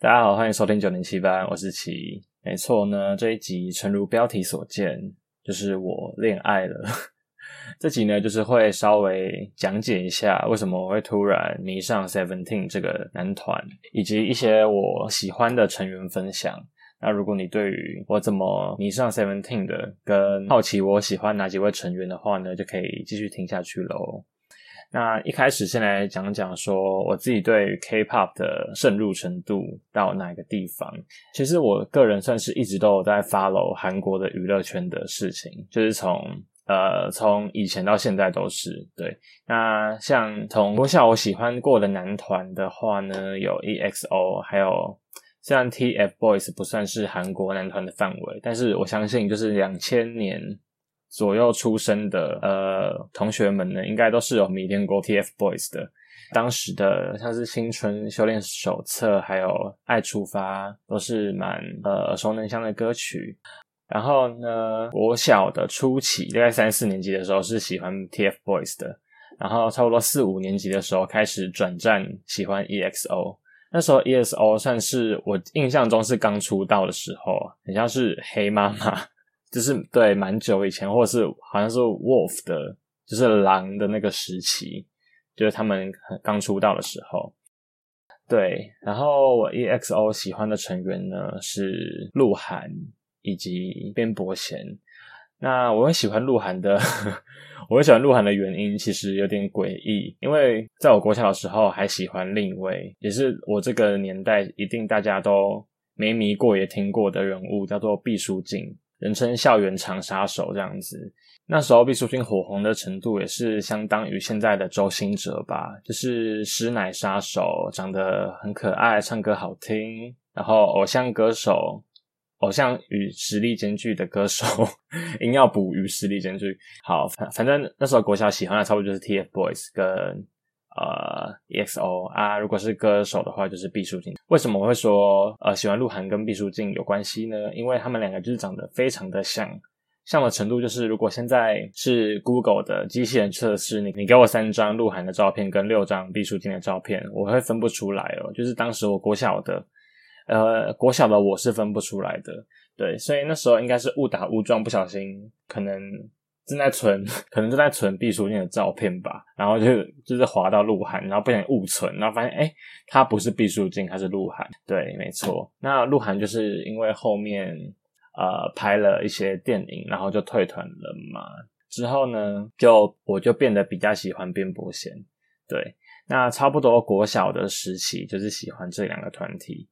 大家好，欢迎收听九零七八，我是齐。没错呢，这一集诚如标题所见，就是我恋爱了。这集呢，就是会稍微讲解一下为什么会突然迷上 Seventeen 这个男团，以及一些我喜欢的成员分享。那如果你对于我怎么迷上 Seventeen 的，跟好奇我喜欢哪几位成员的话呢，就可以继续听下去喽。那一开始先来讲讲说我自己对 K-pop 的渗入程度到哪个地方。其实我个人算是一直都有在 follow 韩国的娱乐圈的事情，就是从呃从以前到现在都是对。那像从国小我喜欢过的男团的话呢，有 EXO，还有虽然 TFBOYS 不算是韩国男团的范围，但是我相信就是两千年。左右出生的呃同学们呢，应该都是有迷恋过 TFBOYS 的。当时的像是《青春修炼手册》还有《爱出发》，都是蛮呃耳熟能详的歌曲。然后呢，我小的初期，大概三四年级的时候是喜欢 TFBOYS 的。然后差不多四五年级的时候开始转战喜欢 EXO。那时候 EXO 算是我印象中是刚出道的时候，很像是黑妈妈。就是对蛮久以前，或者是好像是 Wolf 的，就是狼的那个时期，就是他们刚出道的时候。对，然后我 EXO 喜欢的成员呢是鹿晗以及边伯贤。那我会喜欢鹿晗的，我会喜欢鹿晗的原因其实有点诡异，因为在我国小的时候还喜欢另一位，也是我这个年代一定大家都没迷过也听过的人物，叫做毕书尽。人称校园长杀手这样子，那时候毕书尽火红的程度也是相当于现在的周星哲吧，就是师奶杀手，长得很可爱，唱歌好听，然后偶像歌手，偶像与实力兼具的歌手，硬要补与实力兼具。好，反反正那时候国小喜欢的差不多就是 TFBOYS 跟。呃，EXO 啊，如果是歌手的话，就是毕书尽。为什么我会说呃喜欢鹿晗跟毕书尽有关系呢？因为他们两个就是长得非常的像，像的程度就是，如果现在是 Google 的机器人测试，你你给我三张鹿晗的照片跟六张毕书尽的照片，我会分不出来哦。就是当时我国小的，呃，国小的我是分不出来的，对，所以那时候应该是误打误撞，不小心可能。正在存，可能正在存毕书尽的照片吧，然后就就是滑到鹿晗，然后不小心误存，然后发现哎，他不是毕书尽，他是鹿晗。对，没错。那鹿晗就是因为后面呃拍了一些电影，然后就退团了嘛。之后呢，就我就变得比较喜欢边伯贤。对，那差不多国小的时期就是喜欢这两个团体，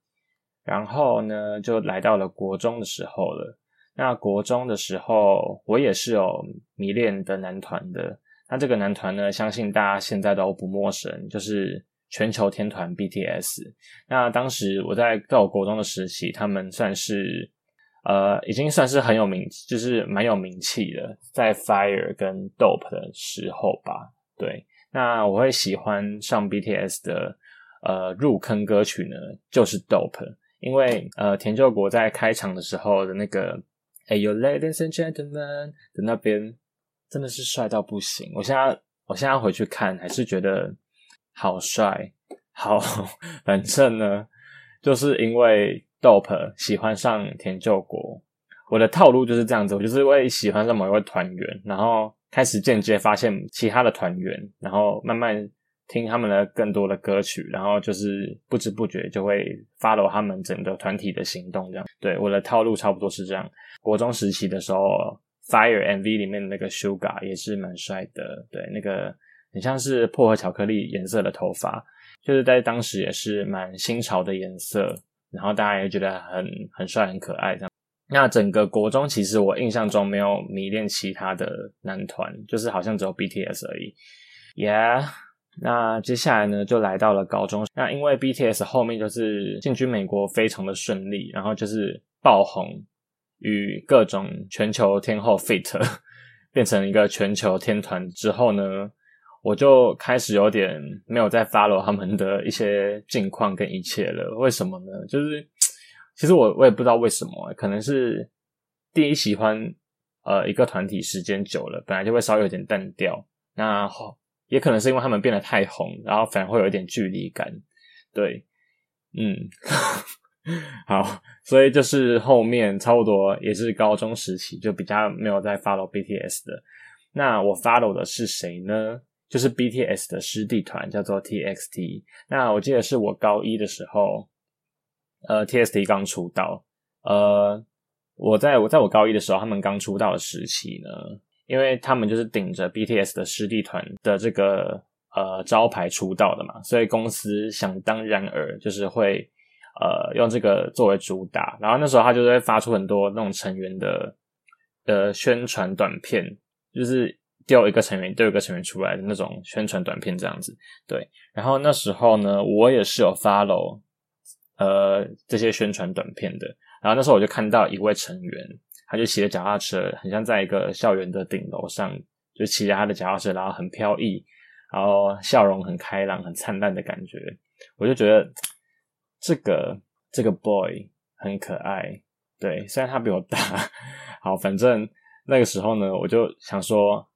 然后呢就来到了国中的时候了。那国中的时候，我也是有迷恋的男团的。那这个男团呢，相信大家现在都不陌生，就是全球天团 BTS。那当时我在到国中的时期，他们算是呃，已经算是很有名，就是蛮有名气的，在 Fire 跟 Dope 的时候吧。对，那我会喜欢上 BTS 的呃入坑歌曲呢，就是 Dope，因为呃田柾国在开场的时候的那个。哎呦，ladies and gentlemen 的那边真的是帅到不行！我现在我现在回去看，还是觉得好帅。好，反正呢，就是因为 Dope 喜欢上田柾国，我的套路就是这样子，我就是会喜欢上某一位团员，然后开始间接发现其他的团员，然后慢慢听他们的更多的歌曲，然后就是不知不觉就会 follow 他们整个团体的行动，这样。对，我的套路差不多是这样。国中时期的时候，Fire MV 里面的那个 Sugar 也是蛮帅的，对，那个很像是薄荷巧克力颜色的头发，就是在当时也是蛮新潮的颜色，然后大家也觉得很很帅很可爱这样。那整个国中其实我印象中没有迷恋其他的男团，就是好像只有 BTS 而已。Yeah，那接下来呢就来到了高中，那因为 BTS 后面就是进军美国非常的顺利，然后就是爆红。与各种全球天后 fit 变成一个全球天团之后呢，我就开始有点没有再 follow 他们的一些近况跟一切了。为什么呢？就是其实我我也不知道为什么，可能是第一喜欢呃一个团体时间久了，本来就会稍微有点淡掉。那也可能是因为他们变得太红，然后反而会有一点距离感。对，嗯，好，所以就是后面差不多也是高中时期就比较没有在 follow BTS 的。那我 follow 的是谁呢？就是 BTS 的师弟团叫做 TXT。那我记得是我高一的时候，呃，TXT 刚出道。呃，我在我在我高一的时候，他们刚出道的时期呢，因为他们就是顶着 BTS 的师弟团的这个呃招牌出道的嘛，所以公司想当然尔就是会呃用这个作为主打。然后那时候他就会发出很多那种成员的呃宣传短片，就是丢一个成员丢一个成员出来的那种宣传短片这样子。对，然后那时候呢，我也是有 follow 呃这些宣传短片的。然后那时候我就看到一位成员，他就骑着脚踏车，很像在一个校园的顶楼上，就骑着他的脚踏车，然后很飘逸，然后笑容很开朗、很灿烂的感觉。我就觉得这个这个 boy 很可爱。对，虽然他比我大，好，反正那个时候呢，我就想说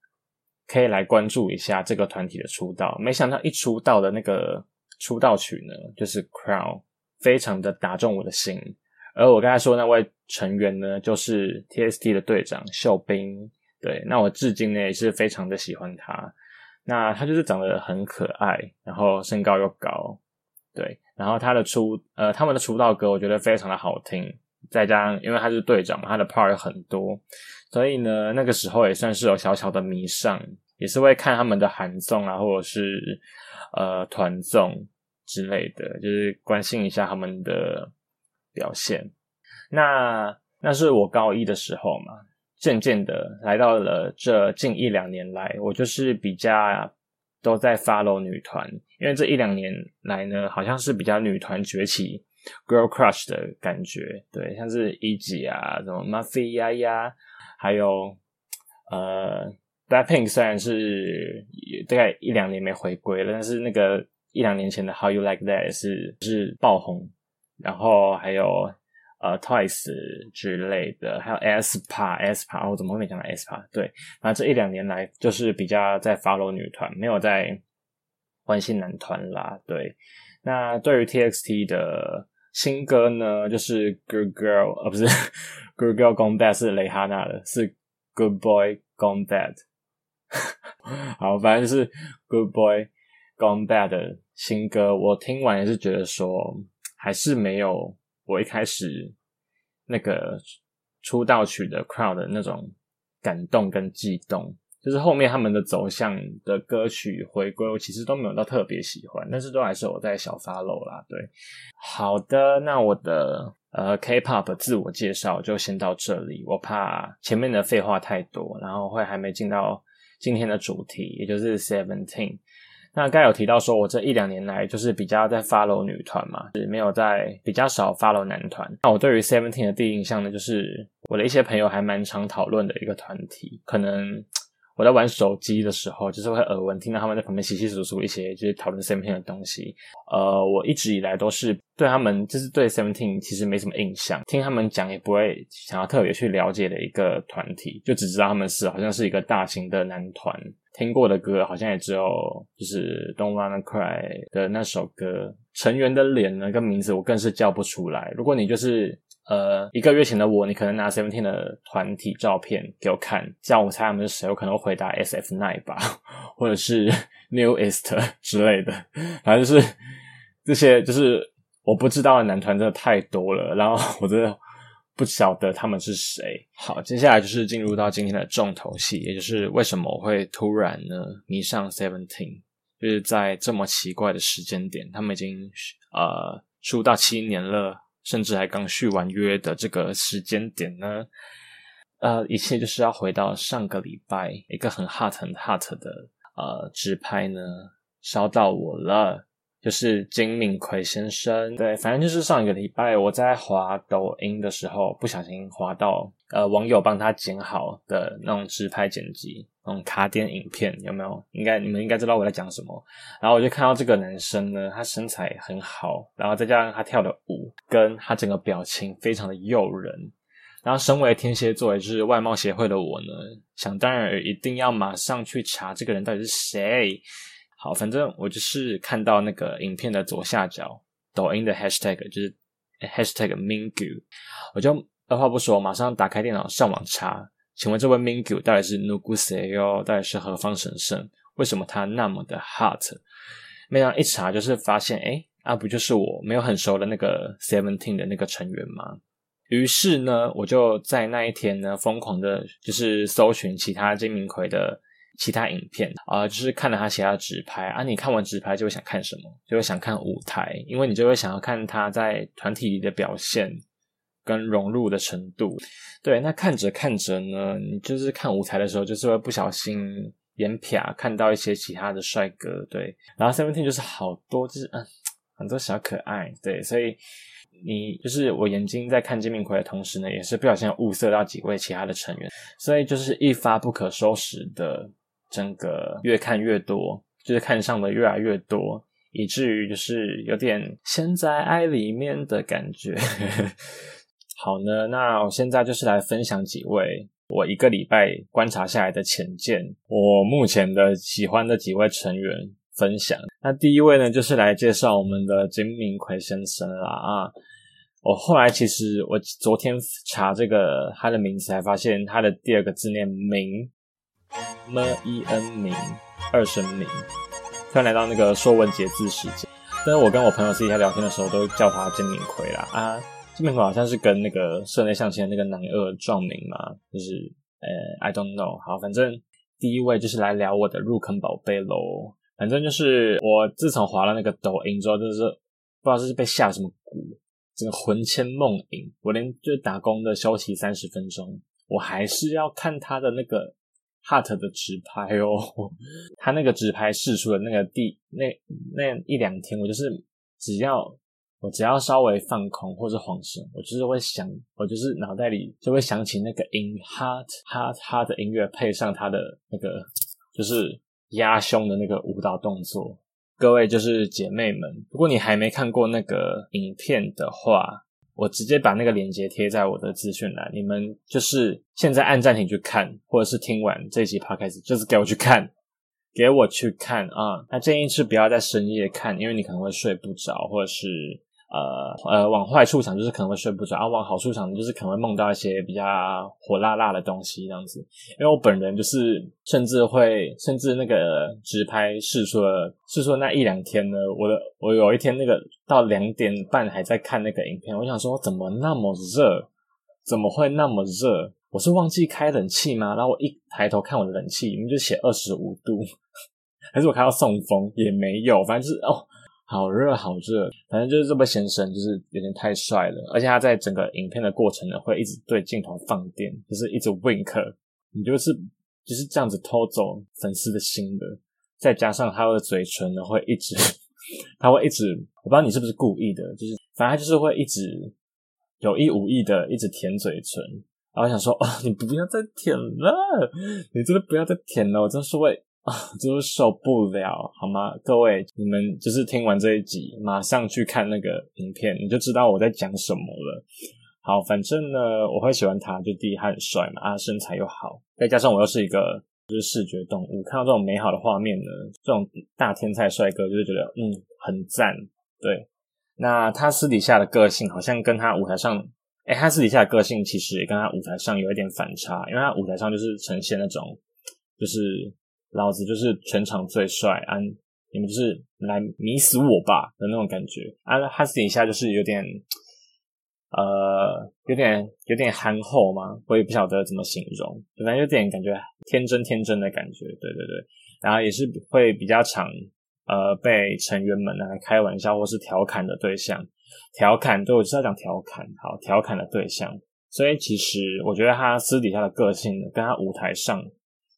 可以来关注一下这个团体的出道。没想到一出道的那个出道曲呢，就是《Crown》，非常的打中我的心。而我刚才说那位成员呢，就是 TST 的队长秀彬。对，那我至今呢也是非常的喜欢他。那他就是长得很可爱，然后身高又高，对，然后他的出呃他们的出道歌我觉得非常的好听，再加上因为他是队长嘛，他的 part 有很多，所以呢那个时候也算是有小小的迷上，也是会看他们的韩综啊，或者是呃团综之类的，就是关心一下他们的。表现，那那是我高一的时候嘛，渐渐的来到了这近一两年来，我就是比较都在 follow 女团，因为这一两年来呢，好像是比较女团崛起，girl crush 的感觉，对，像是 E.G 啊，什么 Mafia 呀，还有呃 Blackpink，虽然是大概一两年没回归了，但是那个一两年前的 How You Like That 是是爆红。然后还有呃 Twice 之类的，还有 SPA SPA，、哦、我怎么会没讲到 SPA？对，那这一两年来就是比较在 follow 女团，没有在关心男团啦。对，那对于 TXT 的新歌呢，就是 Good Girl，呃，不是 Good Girl Gone Bad，是蕾哈娜的，是 Good Boy Gone Bad。好，反正就是 Good Boy Gone Bad 的新歌，我听完也是觉得说，还是没有我一开始那个出道曲的 crowd 的那种感动跟悸动，就是后面他们的走向的歌曲回归，我其实都没有到特别喜欢，但是都还是我在小发漏啦。对，好的，那我的呃 K-pop 自我介绍就先到这里，我怕前面的废话太多，然后会还没进到今天的主题，也就是 Seventeen。那刚有提到说，我这一两年来就是比较在 follow 女团嘛，是没有在比较少 follow 男团。那我对于 Seventeen 的第一印象呢，就是我的一些朋友还蛮常讨论的一个团体。可能我在玩手机的时候，就是会耳闻听到他们在旁边稀稀疏疏一些就是讨论 Seventeen 的东西。呃，我一直以来都是对他们就是对 Seventeen 其实没什么印象，听他们讲也不会想要特别去了解的一个团体，就只知道他们是好像是一个大型的男团。听过的歌好像也只有就是《Don't Wanna Cry》的那首歌，成员的脸呢跟名字我更是叫不出来。如果你就是呃一个月前的我，你可能拿 Seventeen 的团体照片给我看，这样我猜他们是谁，我可能会回答 S.F. Nine 吧，或者是 Newest 之类的。反正就是这些，就是我不知道的男团真的太多了，然后我真的。不晓得他们是谁。好，接下来就是进入到今天的重头戏，也就是为什么我会突然呢迷上 Seventeen，就是在这么奇怪的时间点，他们已经呃出道七年了，甚至还刚续完约的这个时间点呢，呃，一切就是要回到上个礼拜一个很 hot 很 hot 的呃直拍呢烧到我了。就是金敏奎先生。对，反正就是上一个礼拜我在滑抖音的时候，不小心滑到呃网友帮他剪好的那种直拍剪辑，那种卡点影片，有没有？应该你们应该知道我在讲什么。然后我就看到这个男生呢，他身材很好，然后再加上他跳的舞，跟他整个表情非常的诱人。然后，身为天蝎座，也就是外貌协会的我呢，想当然一定要马上去查这个人到底是谁。好，反正我就是看到那个影片的左下角，抖音的 hashtag 就是 hashtag Mingu，我就二话不说，马上打开电脑上网查，请问这位 Mingyu 到底是 Nugu 谁哟？到底是何方神圣？为什么他那么的 hot？没想到一查就是发现，哎，啊不就是我没有很熟的那个 Seventeen 的那个成员吗？于是呢，我就在那一天呢，疯狂的，就是搜寻其他金明奎的其他影片啊，就是看了他其他直拍啊。你看完直拍就会想看什么？就会想看舞台，因为你就会想要看他在团体里的表现跟融入的程度。对，那看着看着呢，你就是看舞台的时候，就是会不小心眼瞟看到一些其他的帅哥。对，然后 Seventeen 就是好多，就是嗯，很多小可爱。对，所以。你就是我眼睛在看金明奎的同时呢，也是不小心物色到几位其他的成员，所以就是一发不可收拾的，整个越看越多，就是看上的越来越多，以至于就是有点陷在爱里面的感觉。好呢，那我现在就是来分享几位我一个礼拜观察下来的浅见，我目前的喜欢的几位成员分享。那第一位呢，就是来介绍我们的金明奎先生啦啊。我后来其实我昨天查这个他的名字，才发现他的第二个字念明，m e n 明，二声明。突然来到那个说文解字时间，但是我跟我朋友私底下聊天的时候，都叫他金明奎啦啊，金明奎好像是跟那个社内相亲的那个男二撞名嘛，就是呃，I don't know。好，反正第一位就是来聊我的入坑宝贝喽。反正就是我自从滑了那个抖音之后，就是不知道是被下了什么蛊。这个魂牵梦萦，我连就打工的休息三十分钟，我还是要看他的那个 heart 的直拍哦。他那个直拍试出的那个第那那一两天，我就是只要我只要稍微放空或者晃神，我就是会想，我就是脑袋里就会想起那个 in heart heart heart 的音乐，配上他的那个就是压胸的那个舞蹈动作。各位就是姐妹们，如果你还没看过那个影片的话，我直接把那个链接贴在我的资讯栏，你们就是现在按暂停去看，或者是听完这集 podcast，就是给我去看，给我去看啊！那建议是不要在深夜看，因为你可能会睡不着，或者是。呃呃，往坏处想就是可能会睡不着，啊，往好处想就是可能会梦到一些比较火辣辣的东西这样子。因为我本人就是甚至会，甚至那个直拍试出了试出那一两天呢，我的我有一天那个到两点半还在看那个影片，我想说怎么那么热，怎么会那么热？我是忘记开冷气吗？然后我一抬头看我的冷气，里面就写二十五度，还是我开到送风也没有，反正就是哦。好热，好热，反正就是这位先生，就是有点太帅了，而且他在整个影片的过程呢，会一直对镜头放电，就是一直 wink，你就是就是这样子偷走粉丝的心的。再加上他的嘴唇呢，会一直，他会一直，我不知道你是不是故意的，就是反正他就是会一直有意无意的一直舔嘴唇，然后想说，哦，你不要再舔了，你真的不要再舔了，我真是会。啊，就是受不了，好吗？各位，你们就是听完这一集，马上去看那个影片，你就知道我在讲什么了。好，反正呢，我会喜欢他，就第一他很帅嘛，啊，身材又好，再加上我又是一个就是视觉动物，看到这种美好的画面呢，这种大天才帅哥，就是觉得嗯很赞。对，那他私底下的个性好像跟他舞台上，哎，他私底下的个性其实也跟他舞台上有一点反差，因为他舞台上就是呈现那种就是。老子就是全场最帅啊！你们就是来迷死我吧的那种感觉啊！他私底下就是有点，呃，有点有点憨厚嘛，我也不晓得怎么形容，反正有点感觉天真天真的感觉，对对对。然后也是会比较常呃被成员们拿来开玩笑或是调侃的对象，调侃对我就是要讲调侃，好调侃的对象。所以其实我觉得他私底下的个性跟他舞台上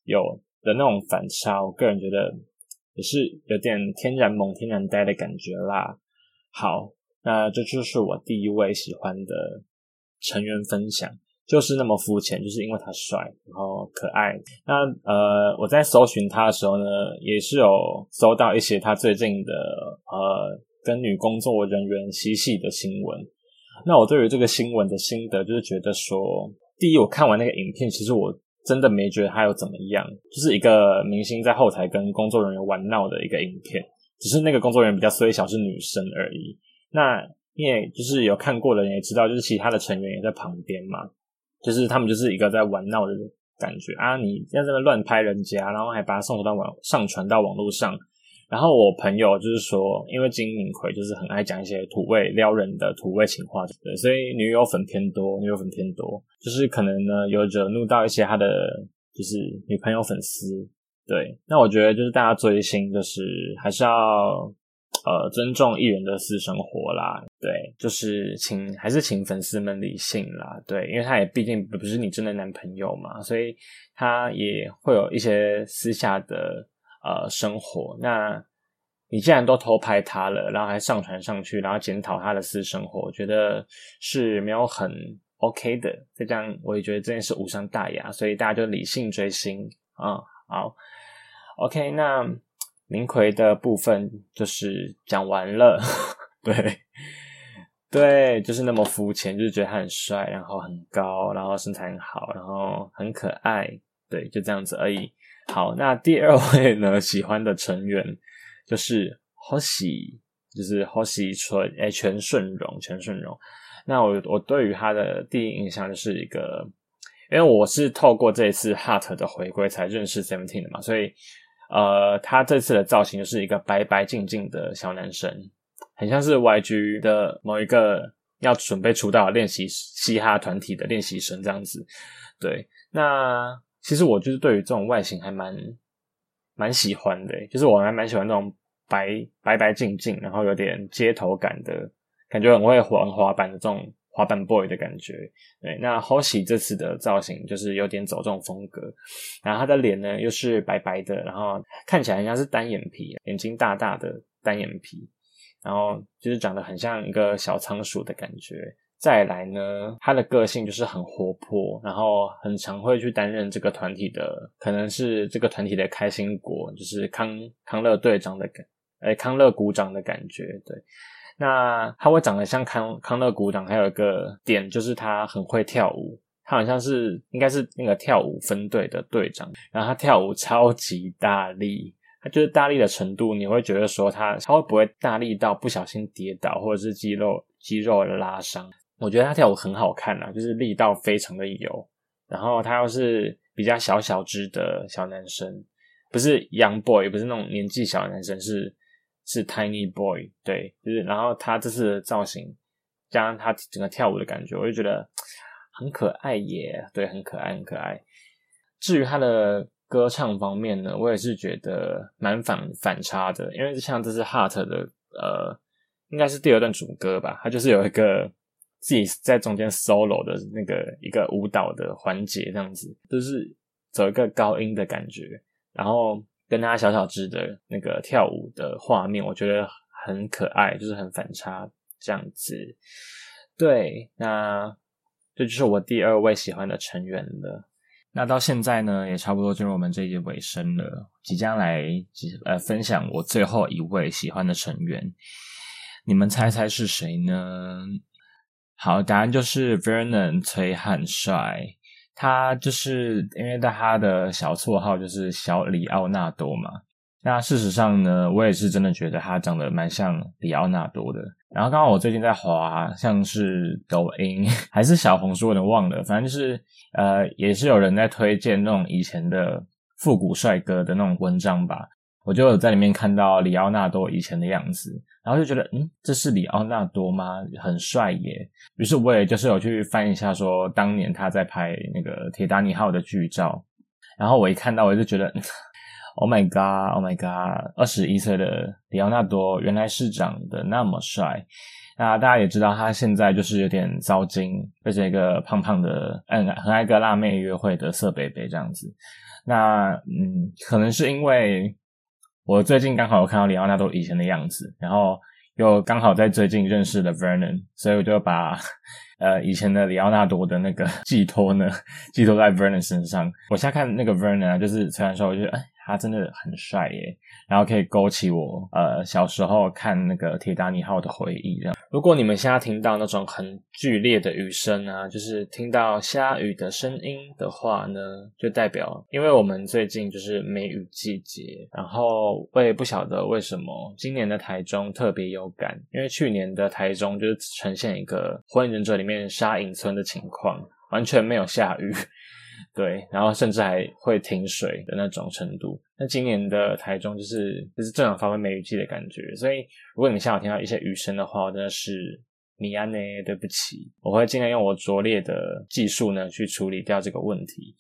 有。的那种反差，我个人觉得也是有点天然萌、天然呆的感觉啦。好，那这就是我第一位喜欢的成员分享，就是那么肤浅，就是因为他帅，然后可爱。那呃，我在搜寻他的时候呢，也是有搜到一些他最近的呃跟女工作人员嬉戏的新闻。那我对于这个新闻的心得，就是觉得说，第一，我看完那个影片，其实我真的没觉得他有怎么样，就是一个明星在后台跟工作人员玩闹的一个影片。只是那个工作人员比较虽小，是女生而已。那因为就是有看过的人也知道，就是其他的成员也在旁边嘛，就是他们就是一个在玩闹的感觉啊。你在这边乱拍人家，然后还把它送到网上传到网络上。然后我朋友就是说，因为金敏奎就是很爱讲一些土味撩人的土味情话，对，所以女友粉偏多，女友粉偏多，就是可能呢有惹怒到一些他的就是女朋友粉丝。对，那我觉得就是大家追星，就是还是要呃尊重艺人的私生活啦。对，就是请还是请粉丝们理性啦。对，因为他也毕竟不是你真的男朋友嘛，所以他也会有一些私下的呃生活。那你既然都偷拍他了，然后还上传上去，然后检讨他的私生活，我觉得是没有很 OK 的。再这样，我也觉得这件事无伤大雅，所以大家就理性追星啊。好。OK，那林奎的部分就是讲完了，对，对，就是那么肤浅，就是觉得他很帅，然后很高，然后身材很好，然后很可爱，对，就这样子而已。好，那第二位呢，喜欢的成员就是 Hoshi，就是 Hoshi 纯，哎，全顺荣，全顺荣。那我我对于他的第一印象就是一个，因为我是透过这一次 Hart 的回归才认识 Seventeen 的嘛，所以。呃，他这次的造型就是一个白白净净的小男生，很像是 YG 的某一个要准备出道练习嘻哈团体的练习生这样子。对，那其实我就是对于这种外形还蛮蛮喜欢的，就是我还蛮喜欢那种白白白净净，然后有点街头感的感觉，很会玩滑板的这种。滑板 boy 的感觉，对，那 Hoshi 这次的造型就是有点走这种风格，然后他的脸呢又是白白的，然后看起来像是单眼皮，眼睛大大的单眼皮，然后就是长得很像一个小仓鼠的感觉。再来呢，他的个性就是很活泼，然后很常会去担任这个团体的，可能是这个团体的开心果，就是康康乐队长的感，哎，康乐鼓掌的感觉，对。那他会长得像康康乐鼓掌，还有一个点就是他很会跳舞，他好像是应该是那个跳舞分队的队长，然后他跳舞超级大力，他就是大力的程度，你会觉得说他他会不会大力到不小心跌倒，或者是肌肉肌肉拉伤？我觉得他跳舞很好看啊，就是力道非常的有，然后他又是比较小小只的小男生，不是 young boy，不是那种年纪小的男生，是。是 Tiny Boy，对，就是然后他这次的造型加上他整个跳舞的感觉，我就觉得很可爱耶，对，很可爱，很可爱。至于他的歌唱方面呢，我也是觉得蛮反反差的，因为像这是 Heart 的呃，应该是第二段主歌吧，他就是有一个自己在中间 solo 的那个一个舞蹈的环节，这样子，就是走一个高音的感觉，然后。跟他小小只的那个跳舞的画面，我觉得很可爱，就是很反差这样子。对，那这就是我第二位喜欢的成员了。那到现在呢，也差不多进入我们这一节尾声了，即将来呃分享我最后一位喜欢的成员。你们猜猜是谁呢？好，答案就是 Vernon 崔汉帅。他就是因为他的小绰号就是小里奥纳多嘛。那事实上呢，我也是真的觉得他长得蛮像里奥纳多的。然后刚好我最近在滑，像是抖音还是小红书，我都忘了。反正就是呃，也是有人在推荐那种以前的复古帅哥的那种文章吧。我就有在里面看到里奥纳多以前的样子，然后就觉得，嗯，这是里奥纳多吗？很帅耶！于是我也就是有去翻一下，说当年他在拍那个铁达尼号的剧照，然后我一看到，我就觉得，Oh my God，Oh my God，二十一岁的里奥纳多原来是长得那么帅。那大家也知道，他现在就是有点糟精，变成一个胖胖的，嗯，很爱跟辣妹约会的色北北这样子。那嗯，可能是因为。我最近刚好有看到里奥纳多以前的样子，然后又刚好在最近认识了 Vernon，所以我就把呃以前的里奥纳多的那个 寄托呢寄托在 Vernon 身上。我现在看那个 Vernon 啊，就是虽然说我觉得哎。他真的很帅耶，然后可以勾起我呃小时候看那个铁达尼号的回忆。这样，如果你们现在听到那种很剧烈的雨声啊，就是听到下雨的声音的话呢，就代表因为我们最近就是梅雨季节。然后我也不晓得为什么今年的台中特别有感，因为去年的台中就是呈现一个火影忍者里面沙隐村的情况，完全没有下雨。对，然后甚至还会停水的那种程度。那今年的台中就是就是正常发挥梅雨季的感觉，所以如果你下午听到一些雨声的话，真的是米安呢，对不起，我会尽量用我拙劣的技术呢去处理掉这个问题。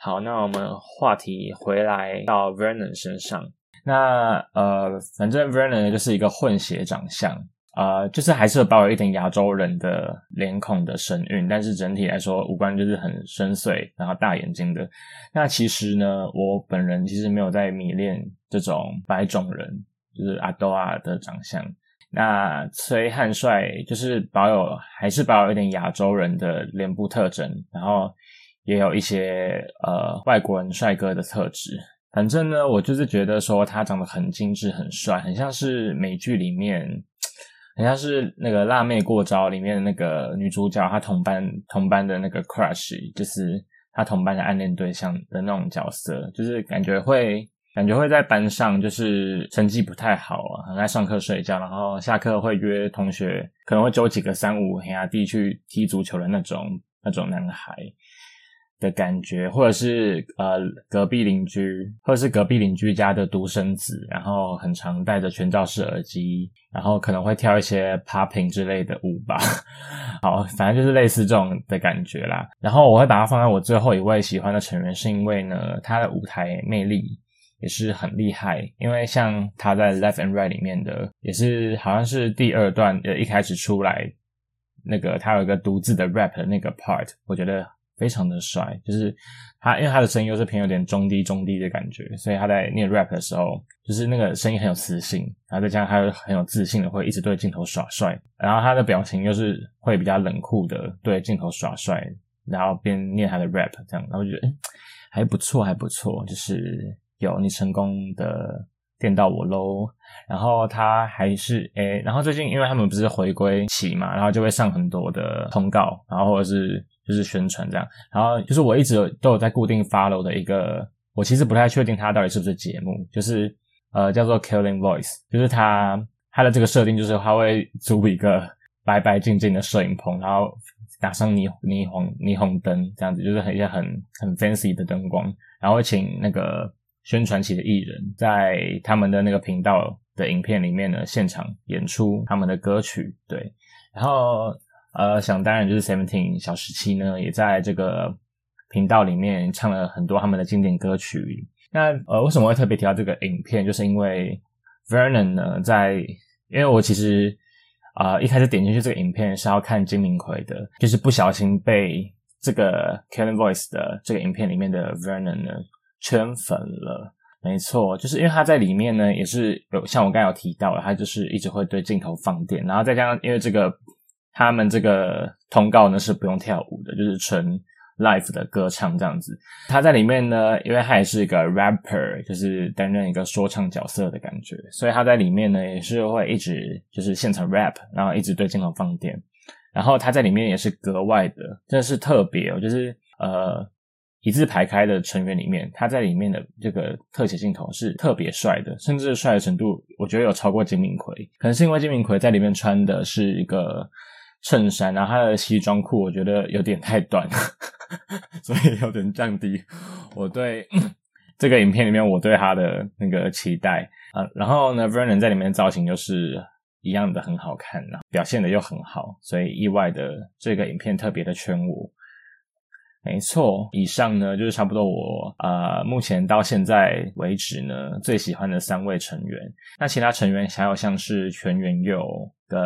好，那我们话题回来到 Vernon 身上，那呃，反正 Vernon 就是一个混血长相。啊，就是还是保有一点亚洲人的脸孔的神韵，但是整体来说五官就是很深邃，然后大眼睛的。那其实呢，我本人其实没有在迷恋这种白种人，就是阿多亚的长相。那崔汉帅就是保有还是保有一点亚洲人的脸部特征，然后也有一些呃外国人帅哥的特质。反正呢，我就是觉得说他长得很精致、很帅，很像是美剧里面。好像是那个辣妹过招里面的那个女主角，她同班同班的那个 crush，就是她同班的暗恋对象的那种角色，就是感觉会感觉会在班上就是成绩不太好啊，很爱上课睡觉，然后下课会约同学，可能会揪几个三五黑压弟去踢足球的那种那种男孩。的感觉，或者是呃隔壁邻居，或者是隔壁邻居家的独生子，然后很常戴着全罩式耳机，然后可能会跳一些 popping 之类的舞吧。好，反正就是类似这种的感觉啦。然后我会把它放在我最后一位喜欢的成员，是因为呢，他的舞台魅力也是很厉害。因为像他在 Left and Right 里面的，也是好像是第二段呃一开始出来那个他有一个独自的 rap 的那个 part，我觉得。非常的帅，就是他，因为他的声音又是偏有点中低中低的感觉，所以他在念 rap 的时候，就是那个声音很有磁性，然后再加上他又很有自信的会一直对镜头耍帅，然后他的表情又是会比较冷酷的对镜头耍帅，然后边念他的 rap 这样，然后觉得还不错，还不错，就是有你成功的电到我喽。然后他还是诶，然后最近因为他们不是回归期嘛，然后就会上很多的通告，然后或者是。就是宣传这样，然后就是我一直都有在固定 follow 的一个，我其实不太确定它到底是不是节目，就是呃叫做 Killing Voice，就是它它的这个设定就是它会租一个白白净净的摄影棚，然后打上霓霓虹霓虹灯这样子，就是很一些很很 fancy 的灯光，然后请那个宣传期的艺人，在他们的那个频道的影片里面呢现场演出他们的歌曲，对，然后。呃，想当然就是 Seventeen 小时期呢，也在这个频道里面唱了很多他们的经典歌曲。那呃，为什么会特别提到这个影片？就是因为 Vernon 呢，在因为我其实啊一开始点进去这个影片是要看金明奎的，就是不小心被这个 Kevin Voice 的这个影片里面的 Vernon 呢圈粉了。没错，就是因为他在里面呢，也是有像我刚才有提到的，他就是一直会对镜头放电，然后再加上因为这个。他们这个通告呢是不用跳舞的，就是纯 live 的歌唱这样子。他在里面呢，因为他也是一个 rapper，就是担任一个说唱角色的感觉，所以他在里面呢也是会一直就是现场 rap，然后一直对镜头放电。然后他在里面也是格外的，真的是特别哦，就是呃一字排开的成员里面，他在里面的这个特写镜头是特别帅的，甚至帅的程度，我觉得有超过金明奎。可能是因为金明奎在里面穿的是一个。衬衫，然后他的西装裤我觉得有点太短，所以有点降低我对 这个影片里面我对他的那个期待啊。然后呢，Vernon 在里面造型就是一样的很好看，然后表现的又很好，所以意外的这个影片特别的圈我。没错，以上呢就是差不多我啊目前到现在为止呢最喜欢的三位成员。那其他成员还有像是全员佑跟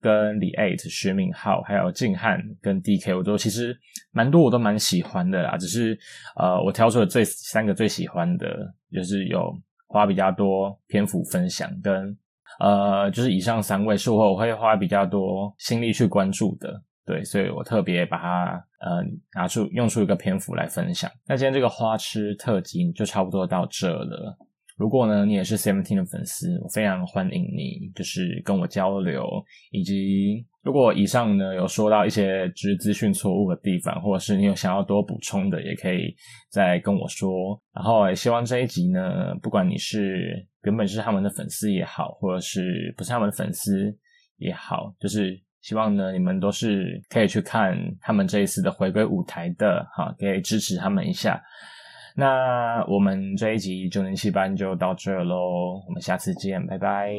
跟李 eight 徐敏浩，还有静汉跟 DK，我都其实蛮多我都蛮喜欢的啦。只是呃我挑出了最三个最喜欢的，就是有花比较多篇幅分享，跟呃，就是以上三位是我会花比较多心力去关注的。对，所以我特别把它呃拿出用出一个篇幅来分享。那今天这个花痴特辑就差不多到这了。如果呢你也是 Seventeen 的粉丝，我非常欢迎你，就是跟我交流，以及如果以上呢有说到一些知资讯错误的地方，或者是你有想要多补充的，也可以再跟我说。然后也希望这一集呢，不管你是原本是他们的粉丝也好，或者是不是他们的粉丝也好，就是。希望呢，你们都是可以去看他们这一次的回归舞台的，哈，可以支持他们一下。那我们这一集九零七班就到这喽，我们下次见，拜拜。